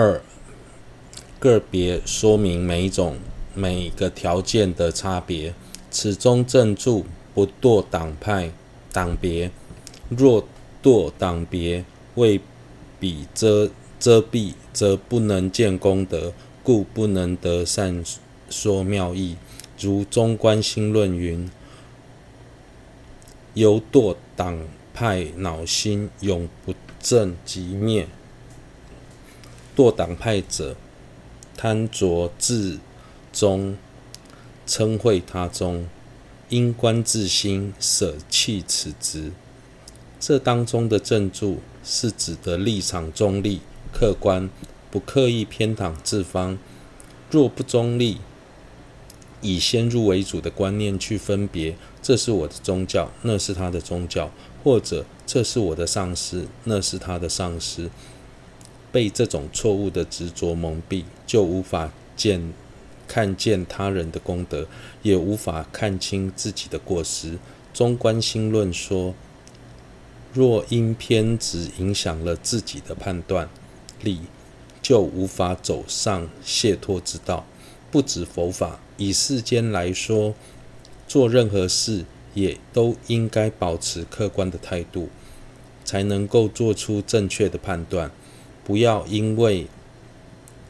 二、个别说明每一种每个条件的差别。此中正着不堕党派党别，若堕党别，未彼遮遮蔽，则不能见功德，故不能得善说妙义。如《中观心论》云：“由堕党派恼心，永不正即灭。堕党派者，贪着自宗，嗔恚他中，因官自心，舍弃此职。”这当中的正助是指的立场中立、客观，不刻意偏袒自方。若不中立，以先入为主的观念去分别，这是我的宗教，那是他的宗教，或者这是我的上司，那是他的上司，被这种错误的执着蒙蔽，就无法见看见他人的功德，也无法看清自己的过失。中观心论说，若因偏执影响了自己的判断力，就无法走上解脱之道。不止佛法。以世间来说，做任何事也都应该保持客观的态度，才能够做出正确的判断。不要因为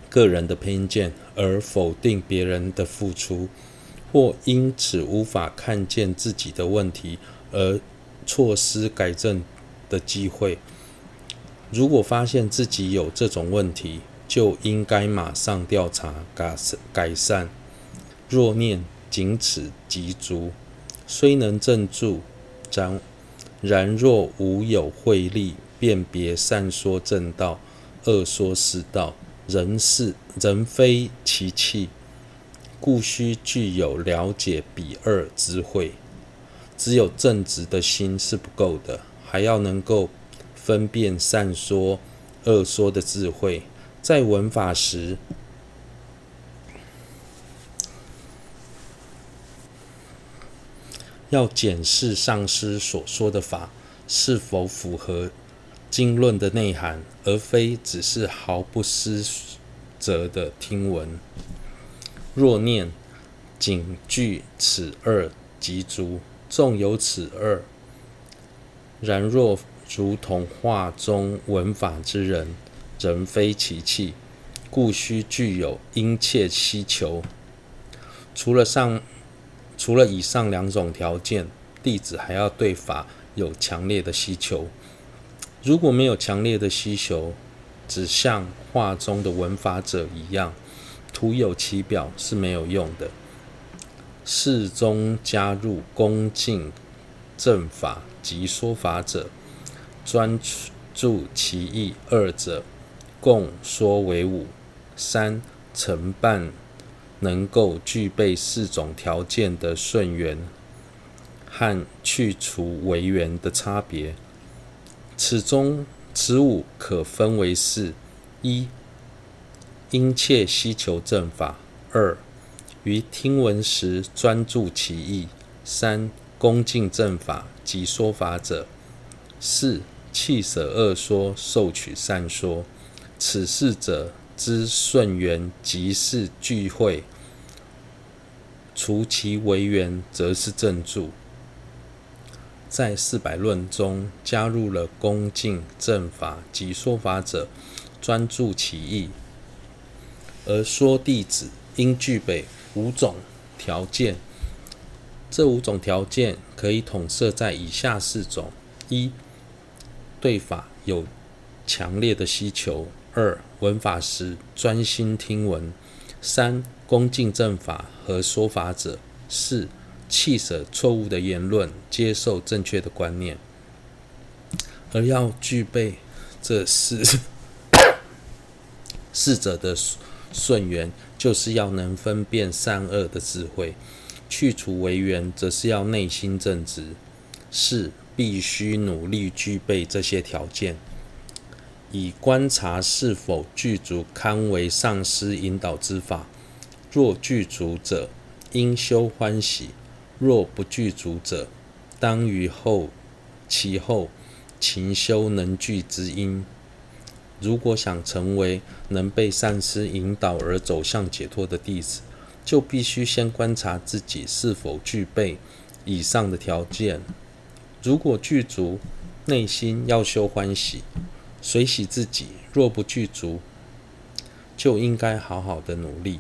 个人的偏见而否定别人的付出，或因此无法看见自己的问题而错失改正的机会。如果发现自己有这种问题，就应该马上调查改善。若念仅此即足，虽能正着，然然若无有慧力辨别善说正道，恶说是道，人是人非其器，故须具有了解彼二智慧。只有正直的心是不够的，还要能够分辨善说、恶说的智慧，在闻法时。要检视上师所说的法是否符合经论的内涵，而非只是毫不思责的听闻。若念仅具此二即足，纵有此二，然若如同画中文法之人，人非其器，故须具有殷切希求。除了上。除了以上两种条件，弟子还要对法有强烈的希求。如果没有强烈的需求，只像画中的闻法者一样，徒有其表是没有用的。事中加入恭敬正法及说法者，专注其意二者，共说为五。三承办。能够具备四种条件的顺缘和去除违缘的差别，此中此五可分为四：一、殷切希求正法；二、于听闻时专注其意；三、恭敬正法及说法者；四、弃舍恶说，受取善说。此四者。之顺缘即是聚会，除其为缘，则是正住。在四百论中加入了恭敬正法及说法者，专注其意，而说弟子应具备五种条件。这五种条件可以统摄在以下四种：一、对法有强烈的需求。二、闻法时专心听闻；三、恭敬正法和说法者；四、弃舍错误的言论，接受正确的观念。而要具备这四 四者的顺缘，就是要能分辨善恶的智慧；去除为缘，则是要内心正直。是必须努力具备这些条件。以观察是否具足，堪为上师引导之法。若具足者，应修欢喜；若不具足者，当于后其后勤修能具之因。如果想成为能被上师引导而走向解脱的弟子，就必须先观察自己是否具备以上的条件。如果具足，内心要修欢喜，随喜自己；若不具足，就应该好好的努力，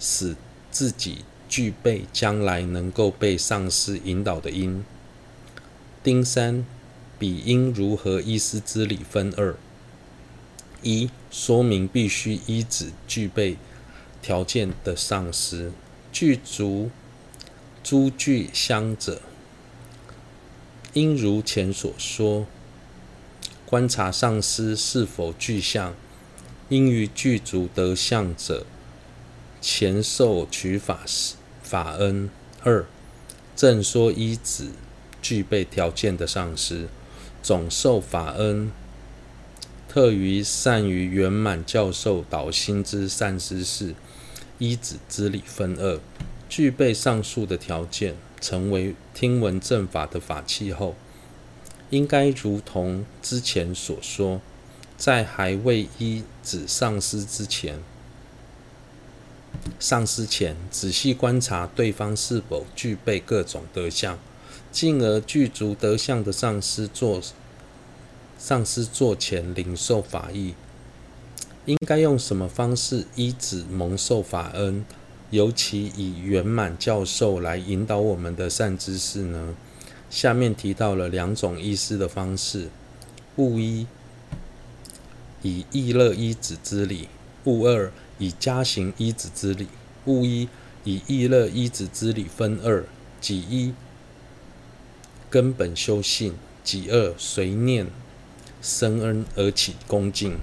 使自己具备将来能够被上师引导的因。丁三，彼应如何依师之理分二。一、说明必须依止具备条件的上师，具足诸具相者，应如前所说，观察上师是否具相，应于具足德相者，前受取法时法恩。二、正说依止具备条件的上师，总受法恩。特于善于圆满教授导心之善知识，依止之理分二。具备上述的条件，成为听闻正法的法器后，应该如同之前所说，在还未依止上师之前，上师前仔细观察对方是否具备各种德相，进而具足德相的上师做。上师座前领受法义，应该用什么方式依止蒙受法恩？尤其以圆满教授来引导我们的善知识呢？下面提到了两种依师的方式：物一，以易乐依止之理；物二，以家行一子之理。物一，以意乐一子之理分二：己一，根本修性；己二，随念。生恩而起恭敬。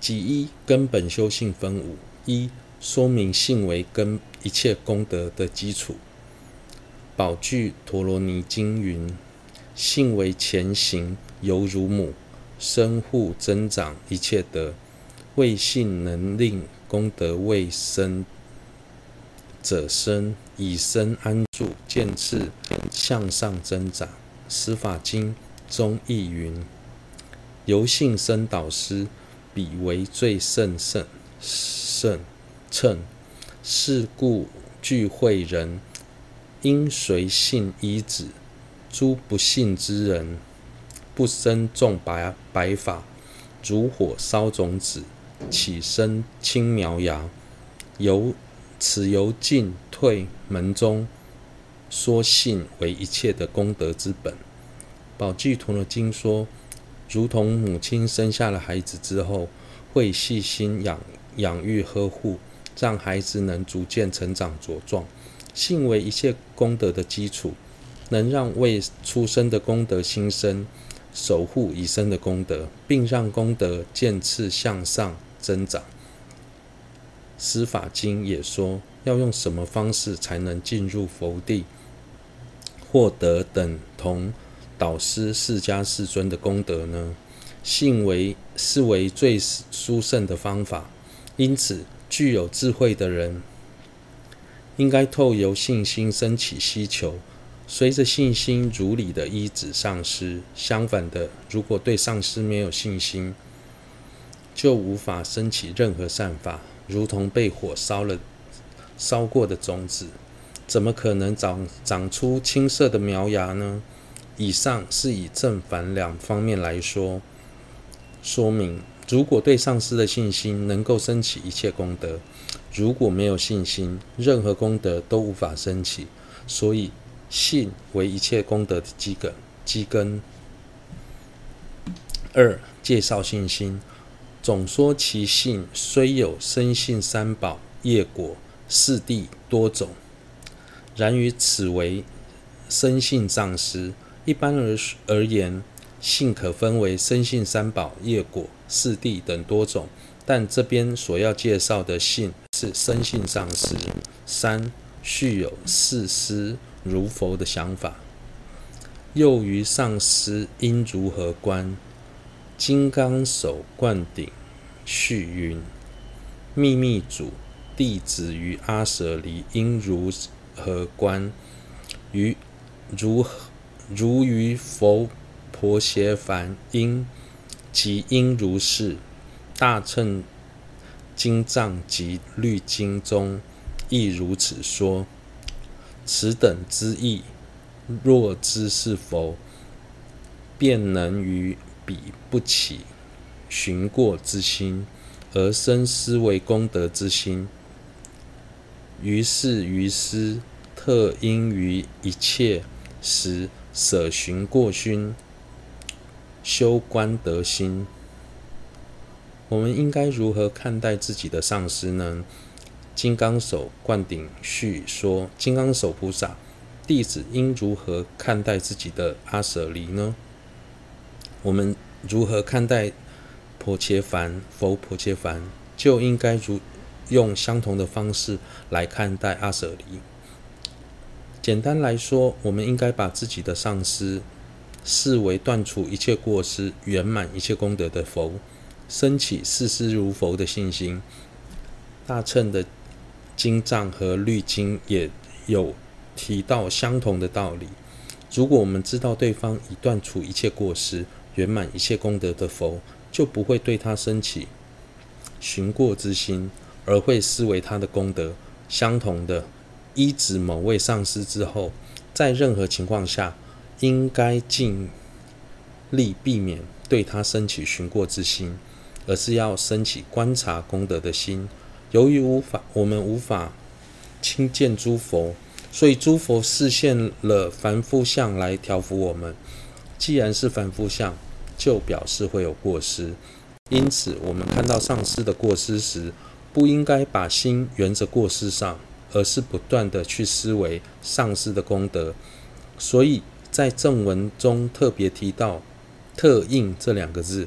己一根本修性分五：一、说明性为根一切功德的基础。宝具陀罗尼经云：性为前行，犹如母，生护增长一切德。为性能令功德未生者生，以身安住，渐次向上增长。十法经。中亦云：由信生导师，彼为最胜胜胜乘。是故聚会人应随信依止，诸不信之人，不生种白白法，如火烧种子，起身轻描牙。由此由进退门中说信为一切的功德之本。宝济陀罗经说，如同母亲生下了孩子之后，会细心养养育呵护，让孩子能逐渐成长茁壮。信为一切功德的基础，能让未出生的功德新生，守护已生的功德，并让功德渐次向上增长。十法经也说，要用什么方式才能进入佛地，获得等同。导师释迦世尊的功德呢？信为是为最殊胜的方法，因此具有智慧的人应该透由信心升起希求，随着信心如理的依止上师。相反的，如果对上师没有信心，就无法升起任何善法，如同被火烧了烧过的种子，怎么可能长长出青色的苗芽呢？以上是以正反两方面来说说明，如果对上师的信心能够升起一切功德，如果没有信心，任何功德都无法升起。所以，信为一切功德的基根。基根。二、介绍信心，总说其性虽有生性三宝、业果、四谛多种，然于此为生性上师。一般而而言，性可分为生性三宝、业果、四谛等多种，但这边所要介绍的性是生性上师。三、续有视师如佛的想法，又于上师应如何观？金刚手灌顶续云：秘密主弟子于阿舍离应如何观？于如？如于佛婆伽梵应即应如是。大乘经藏及律经中亦如此说。此等之义，若知是否，便能于彼不起寻过之心，而生思为功德之心。于是于师，特应于一切时舍寻过心，修观德心。我们应该如何看待自己的上师呢？金刚手灌顶序说：“金刚手菩萨，弟子应如何看待自己的阿舍离呢？我们如何看待薄伽梵？佛薄伽梵就应该如。”用相同的方式来看待阿舍离。简单来说，我们应该把自己的上师视为断除一切过失、圆满一切功德的佛，升起视师如佛的信心。大乘的经藏和律经也有提到相同的道理。如果我们知道对方已断除一切过失、圆满一切功德的佛，就不会对他升起寻过之心。而会视为他的功德相同的，依止某位上师之后，在任何情况下，应该尽力避免对他升起寻过之心，而是要升起观察功德的心。由于无法，我们无法亲见诸佛，所以诸佛示现了凡夫相来调伏我们。既然是凡夫相，就表示会有过失。因此，我们看到上师的过失时，不应该把心缘着过失上，而是不断地去思维上师的功德。所以在正文中特别提到“特应”这两个字。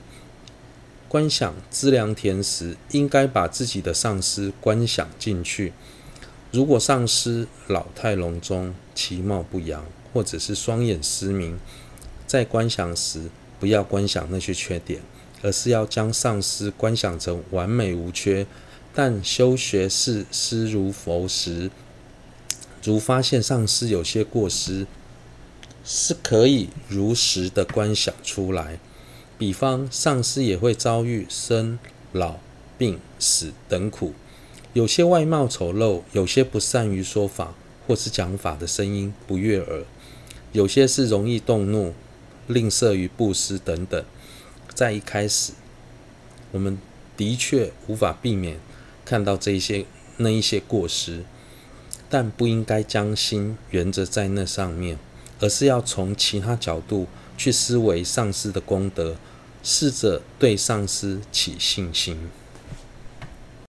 观想资粮田时，应该把自己的上师观想进去。如果上师老态龙钟、其貌不扬，或者是双眼失明，在观想时不要观想那些缺点，而是要将上师观想成完美无缺。但修学视师如佛时，如发现上师有些过失，是可以如实的观想出来。比方，上师也会遭遇生、老、病、死等苦，有些外貌丑陋，有些不善于说法或是讲法的声音不悦耳，有些是容易动怒、吝啬于布施等等。在一开始，我们的确无法避免。看到这些那一些过失，但不应该将心缘着在那上面，而是要从其他角度去思维上师的功德，试着对上师起信心。